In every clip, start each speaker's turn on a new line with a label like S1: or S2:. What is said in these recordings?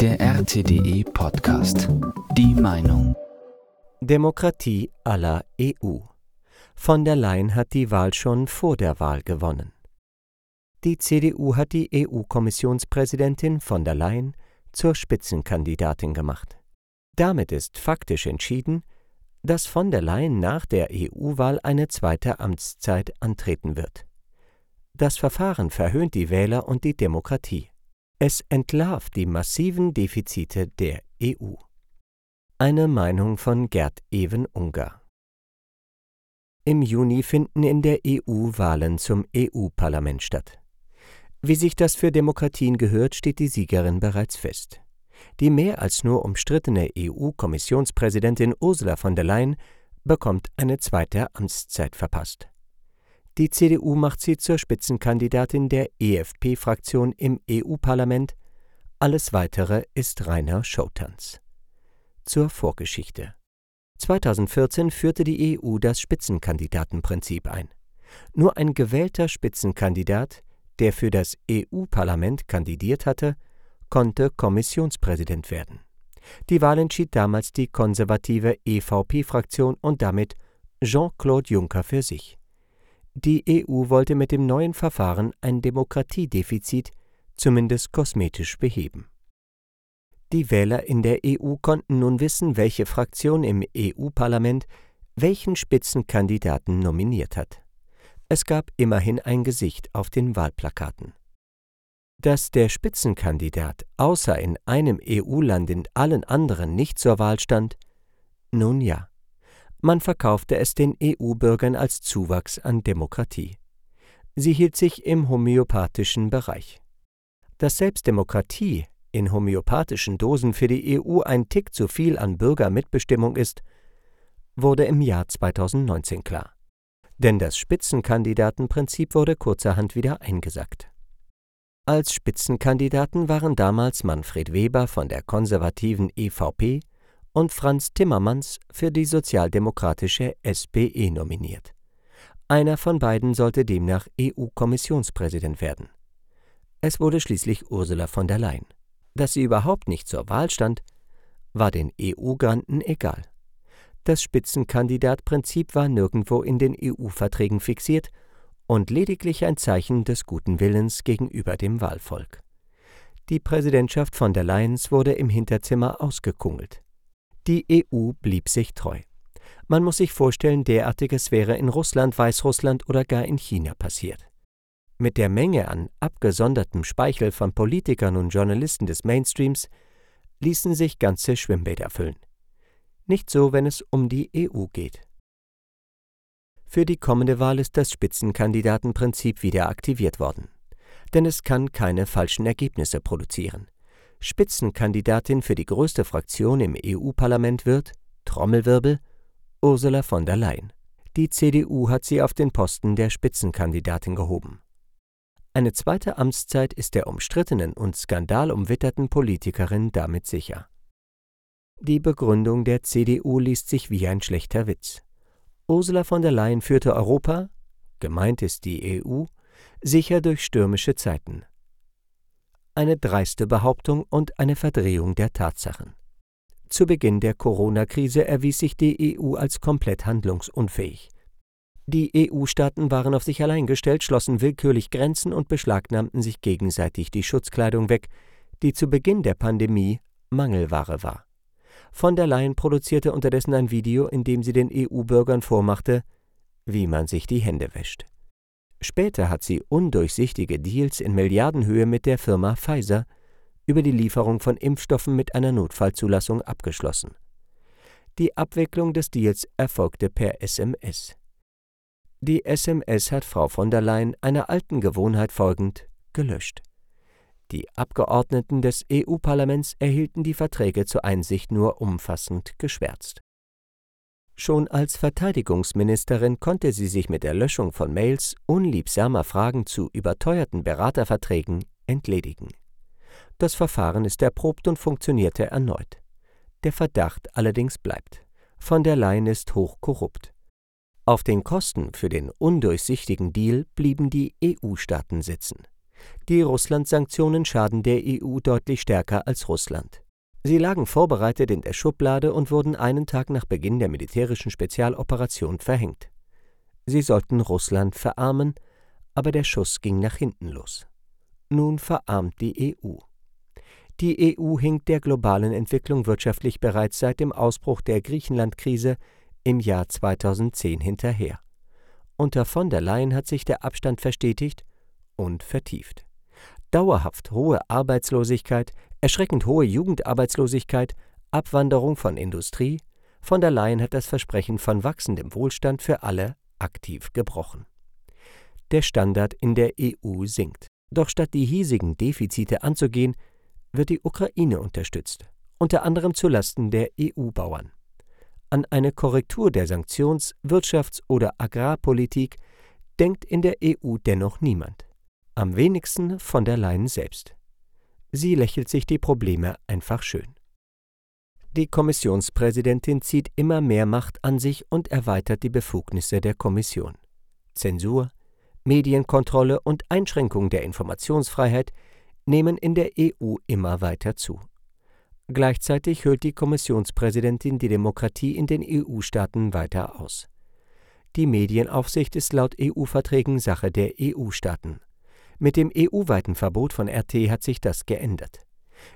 S1: Der RTDE Podcast. Die Meinung.
S2: Demokratie aller EU. Von der Leyen hat die Wahl schon vor der Wahl gewonnen. Die CDU hat die EU-Kommissionspräsidentin von der Leyen zur Spitzenkandidatin gemacht. Damit ist faktisch entschieden, dass von der Leyen nach der EU-Wahl eine zweite Amtszeit antreten wird. Das Verfahren verhöhnt die Wähler und die Demokratie. Es entlarvt die massiven Defizite der EU. Eine Meinung von Gerd Even Ungar. Im Juni finden in der EU Wahlen zum EU-Parlament statt. Wie sich das für Demokratien gehört, steht die Siegerin bereits fest. Die mehr als nur umstrittene EU-Kommissionspräsidentin Ursula von der Leyen bekommt eine zweite Amtszeit verpasst. Die CDU macht sie zur Spitzenkandidatin der EFP-Fraktion im EU-Parlament. Alles Weitere ist reiner Showtanz. Zur Vorgeschichte. 2014 führte die EU das Spitzenkandidatenprinzip ein. Nur ein gewählter Spitzenkandidat, der für das EU-Parlament kandidiert hatte, konnte Kommissionspräsident werden. Die Wahl entschied damals die konservative EVP-Fraktion und damit Jean-Claude Juncker für sich. Die EU wollte mit dem neuen Verfahren ein Demokratiedefizit zumindest kosmetisch beheben. Die Wähler in der EU konnten nun wissen, welche Fraktion im EU-Parlament welchen Spitzenkandidaten nominiert hat. Es gab immerhin ein Gesicht auf den Wahlplakaten. Dass der Spitzenkandidat außer in einem EU-Land in allen anderen nicht zur Wahl stand? Nun ja. Man verkaufte es den EU-Bürgern als Zuwachs an Demokratie. Sie hielt sich im homöopathischen Bereich. Dass selbst Demokratie in homöopathischen Dosen für die EU ein Tick zu viel an Bürgermitbestimmung ist, wurde im Jahr 2019 klar. Denn das Spitzenkandidatenprinzip wurde kurzerhand wieder eingesackt. Als Spitzenkandidaten waren damals Manfred Weber von der konservativen EVP und Franz Timmermans für die sozialdemokratische SPE nominiert. Einer von beiden sollte demnach EU-Kommissionspräsident werden. Es wurde schließlich Ursula von der Leyen. Dass sie überhaupt nicht zur Wahl stand, war den EU-Granten egal. Das Spitzenkandidatprinzip war nirgendwo in den EU-Verträgen fixiert und lediglich ein Zeichen des guten Willens gegenüber dem Wahlvolk. Die Präsidentschaft von der Leyens wurde im Hinterzimmer ausgekungelt. Die EU blieb sich treu. Man muss sich vorstellen, derartiges wäre in Russland, Weißrussland oder gar in China passiert. Mit der Menge an abgesondertem Speichel von Politikern und Journalisten des Mainstreams ließen sich ganze Schwimmbäder füllen. Nicht so, wenn es um die EU geht. Für die kommende Wahl ist das Spitzenkandidatenprinzip wieder aktiviert worden. Denn es kann keine falschen Ergebnisse produzieren. Spitzenkandidatin für die größte Fraktion im EU-Parlament wird, Trommelwirbel, Ursula von der Leyen. Die CDU hat sie auf den Posten der Spitzenkandidatin gehoben. Eine zweite Amtszeit ist der umstrittenen und skandalumwitterten Politikerin damit sicher. Die Begründung der CDU liest sich wie ein schlechter Witz. Ursula von der Leyen führte Europa, gemeint ist die EU, sicher durch stürmische Zeiten eine dreiste Behauptung und eine Verdrehung der Tatsachen. Zu Beginn der Corona-Krise erwies sich die EU als komplett handlungsunfähig. Die EU-Staaten waren auf sich allein gestellt, schlossen willkürlich Grenzen und beschlagnahmten sich gegenseitig die Schutzkleidung weg, die zu Beginn der Pandemie Mangelware war. Von der Leyen produzierte unterdessen ein Video, in dem sie den EU-Bürgern vormachte, wie man sich die Hände wäscht. Später hat sie undurchsichtige Deals in Milliardenhöhe mit der Firma Pfizer über die Lieferung von Impfstoffen mit einer Notfallzulassung abgeschlossen. Die Abwicklung des Deals erfolgte per SMS. Die SMS hat Frau von der Leyen einer alten Gewohnheit folgend gelöscht. Die Abgeordneten des EU-Parlaments erhielten die Verträge zur Einsicht nur umfassend geschwärzt. Schon als Verteidigungsministerin konnte sie sich mit der Löschung von Mails unliebsamer Fragen zu überteuerten Beraterverträgen entledigen. Das Verfahren ist erprobt und funktionierte erneut. Der Verdacht allerdings bleibt. Von der Leyen ist hochkorrupt. Auf den Kosten für den undurchsichtigen Deal blieben die EU-Staaten sitzen. Die Russland-Sanktionen schaden der EU deutlich stärker als Russland. Sie lagen vorbereitet in der Schublade und wurden einen Tag nach Beginn der militärischen Spezialoperation verhängt. Sie sollten Russland verarmen, aber der Schuss ging nach hinten los. Nun verarmt die EU. Die EU hinkt der globalen Entwicklung wirtschaftlich bereits seit dem Ausbruch der Griechenland-Krise im Jahr 2010 hinterher. Unter von der Leyen hat sich der Abstand verstetigt und vertieft. Dauerhaft hohe Arbeitslosigkeit, erschreckend hohe Jugendarbeitslosigkeit, Abwanderung von Industrie, von der Leyen hat das Versprechen von wachsendem Wohlstand für alle aktiv gebrochen. Der Standard in der EU sinkt. Doch statt die hiesigen Defizite anzugehen, wird die Ukraine unterstützt, unter anderem zulasten der EU-Bauern. An eine Korrektur der Sanktions-, Wirtschafts- oder Agrarpolitik denkt in der EU dennoch niemand. Am wenigsten von der Leyen selbst. Sie lächelt sich die Probleme einfach schön. Die Kommissionspräsidentin zieht immer mehr Macht an sich und erweitert die Befugnisse der Kommission. Zensur, Medienkontrolle und Einschränkung der Informationsfreiheit nehmen in der EU immer weiter zu. Gleichzeitig hüllt die Kommissionspräsidentin die Demokratie in den EU-Staaten weiter aus. Die Medienaufsicht ist laut EU-Verträgen Sache der EU-Staaten. Mit dem EU-weiten Verbot von RT hat sich das geändert.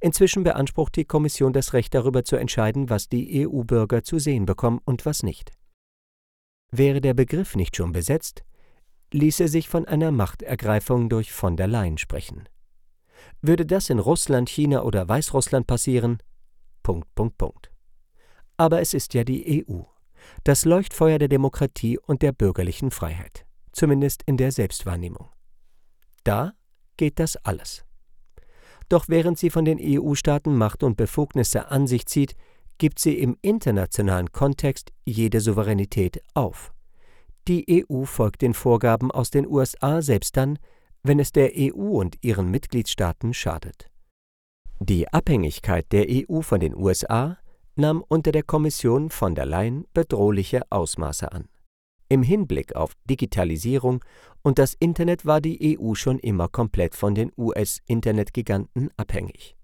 S2: Inzwischen beansprucht die Kommission das Recht darüber zu entscheiden, was die EU-Bürger zu sehen bekommen und was nicht. Wäre der Begriff nicht schon besetzt, ließe sich von einer Machtergreifung durch von der Leyen sprechen. Würde das in Russland, China oder Weißrussland passieren? Punkt, Punkt, Punkt. Aber es ist ja die EU, das Leuchtfeuer der Demokratie und der bürgerlichen Freiheit, zumindest in der Selbstwahrnehmung. Da geht das alles. Doch während sie von den EU-Staaten Macht und Befugnisse an sich zieht, gibt sie im internationalen Kontext jede Souveränität auf. Die EU folgt den Vorgaben aus den USA selbst dann, wenn es der EU und ihren Mitgliedstaaten schadet. Die Abhängigkeit der EU von den USA nahm unter der Kommission von der Leyen bedrohliche Ausmaße an. Im Hinblick auf Digitalisierung und das Internet war die EU schon immer komplett von den US-Internetgiganten abhängig.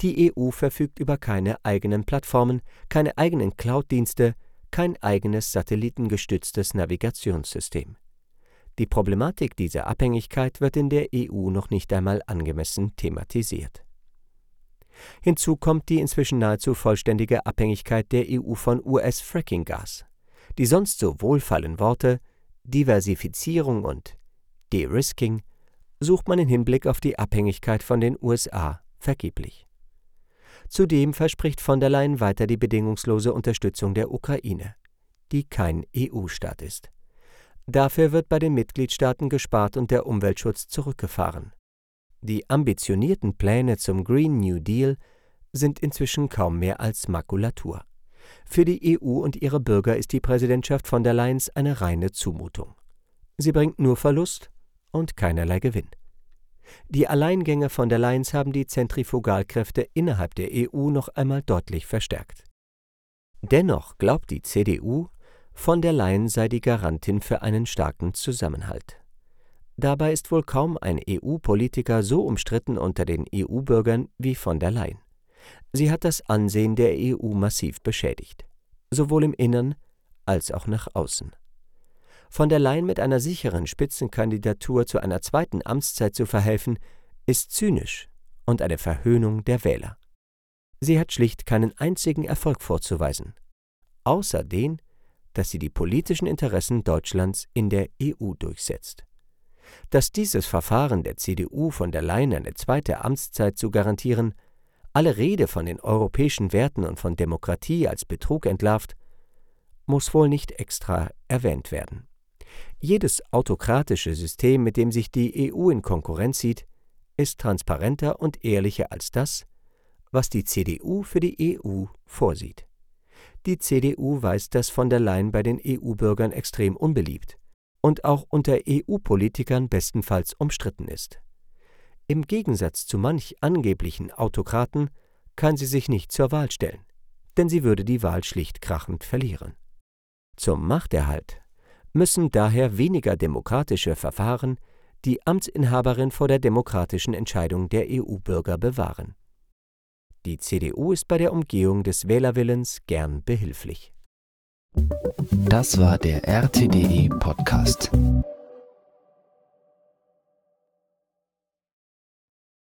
S2: Die EU verfügt über keine eigenen Plattformen, keine eigenen Cloud-Dienste, kein eigenes satellitengestütztes Navigationssystem. Die Problematik dieser Abhängigkeit wird in der EU noch nicht einmal angemessen thematisiert. Hinzu kommt die inzwischen nahezu vollständige Abhängigkeit der EU von US-Fracking-Gas. Die sonst so wohlfallen Worte Diversifizierung und De-Risking sucht man im Hinblick auf die Abhängigkeit von den USA vergeblich. Zudem verspricht von der Leyen weiter die bedingungslose Unterstützung der Ukraine, die kein EU-Staat ist. Dafür wird bei den Mitgliedstaaten gespart und der Umweltschutz zurückgefahren. Die ambitionierten Pläne zum Green New Deal sind inzwischen kaum mehr als Makulatur. Für die EU und ihre Bürger ist die Präsidentschaft von der Leyen eine reine Zumutung. Sie bringt nur Verlust und keinerlei Gewinn. Die Alleingänge von der Leyen haben die Zentrifugalkräfte innerhalb der EU noch einmal deutlich verstärkt. Dennoch glaubt die CDU, von der Leyen sei die Garantin für einen starken Zusammenhalt. Dabei ist wohl kaum ein EU-Politiker so umstritten unter den EU-Bürgern wie von der Leyen. Sie hat das Ansehen der EU massiv beschädigt, sowohl im Innern als auch nach außen. Von der Leyen mit einer sicheren Spitzenkandidatur zu einer zweiten Amtszeit zu verhelfen, ist zynisch und eine Verhöhnung der Wähler. Sie hat schlicht keinen einzigen Erfolg vorzuweisen, außer den, dass sie die politischen Interessen Deutschlands in der EU durchsetzt. Dass dieses Verfahren der CDU von der Leyen eine zweite Amtszeit zu garantieren, alle Rede von den europäischen Werten und von Demokratie als Betrug entlarvt, muss wohl nicht extra erwähnt werden. Jedes autokratische System, mit dem sich die EU in Konkurrenz sieht, ist transparenter und ehrlicher als das, was die CDU für die EU vorsieht. Die CDU weiß, dass von der Leyen bei den EU-Bürgern extrem unbeliebt und auch unter EU-Politikern bestenfalls umstritten ist. Im Gegensatz zu manch angeblichen Autokraten kann sie sich nicht zur Wahl stellen, denn sie würde die Wahl schlicht krachend verlieren. Zum Machterhalt müssen daher weniger demokratische Verfahren die Amtsinhaberin vor der demokratischen Entscheidung der EU-Bürger bewahren. Die CDU ist bei der Umgehung des Wählerwillens gern behilflich.
S1: Das war der RTDE Podcast.